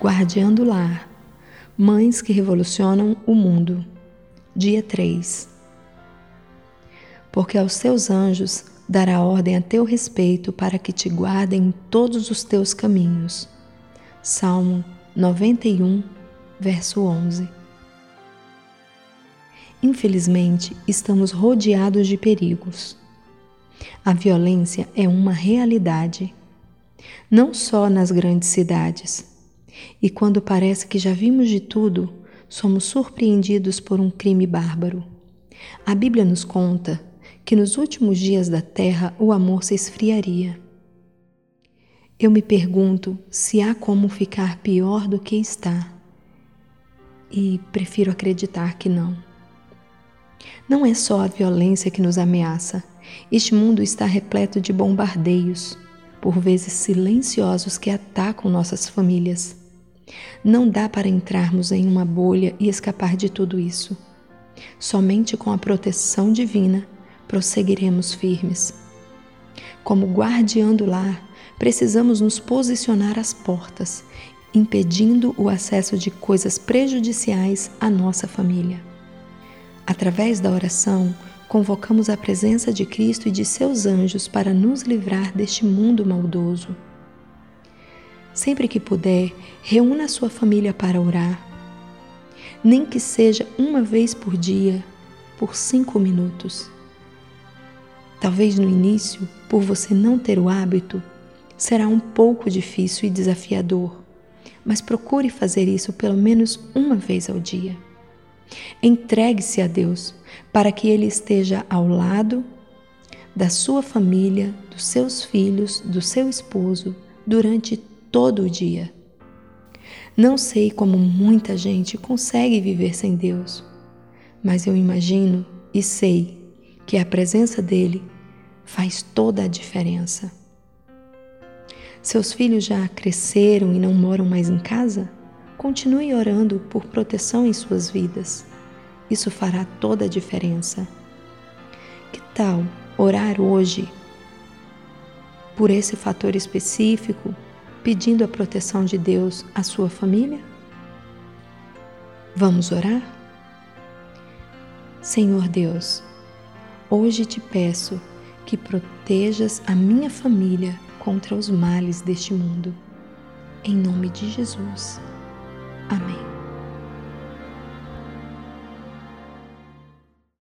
Guardiã do Lar Mães que Revolucionam o Mundo. Dia 3 Porque aos seus anjos dará ordem a teu respeito para que te guardem em todos os teus caminhos. Salmo 91, verso 11. Infelizmente, estamos rodeados de perigos. A violência é uma realidade, não só nas grandes cidades. E quando parece que já vimos de tudo, somos surpreendidos por um crime bárbaro. A Bíblia nos conta que nos últimos dias da terra o amor se esfriaria. Eu me pergunto se há como ficar pior do que está. E prefiro acreditar que não. Não é só a violência que nos ameaça. Este mundo está repleto de bombardeios, por vezes silenciosos, que atacam nossas famílias. Não dá para entrarmos em uma bolha e escapar de tudo isso. Somente com a proteção divina prosseguiremos firmes. Como guardiã do lar, precisamos nos posicionar às portas, impedindo o acesso de coisas prejudiciais à nossa família. Através da oração, convocamos a presença de Cristo e de seus anjos para nos livrar deste mundo maldoso. Sempre que puder, reúna a sua família para orar. Nem que seja uma vez por dia, por cinco minutos. Talvez no início, por você não ter o hábito, será um pouco difícil e desafiador, mas procure fazer isso pelo menos uma vez ao dia. Entregue-se a Deus para que Ele esteja ao lado da sua família, dos seus filhos, do seu esposo durante todo o dia. Não sei como muita gente consegue viver sem Deus, mas eu imagino e sei que a presença dele faz toda a diferença. Seus filhos já cresceram e não moram mais em casa? Continue orando por proteção em suas vidas. Isso fará toda a diferença. Que tal orar hoje por esse fator específico, pedindo a proteção de Deus à sua família? Vamos orar? Senhor Deus, hoje te peço que protejas a minha família contra os males deste mundo. Em nome de Jesus.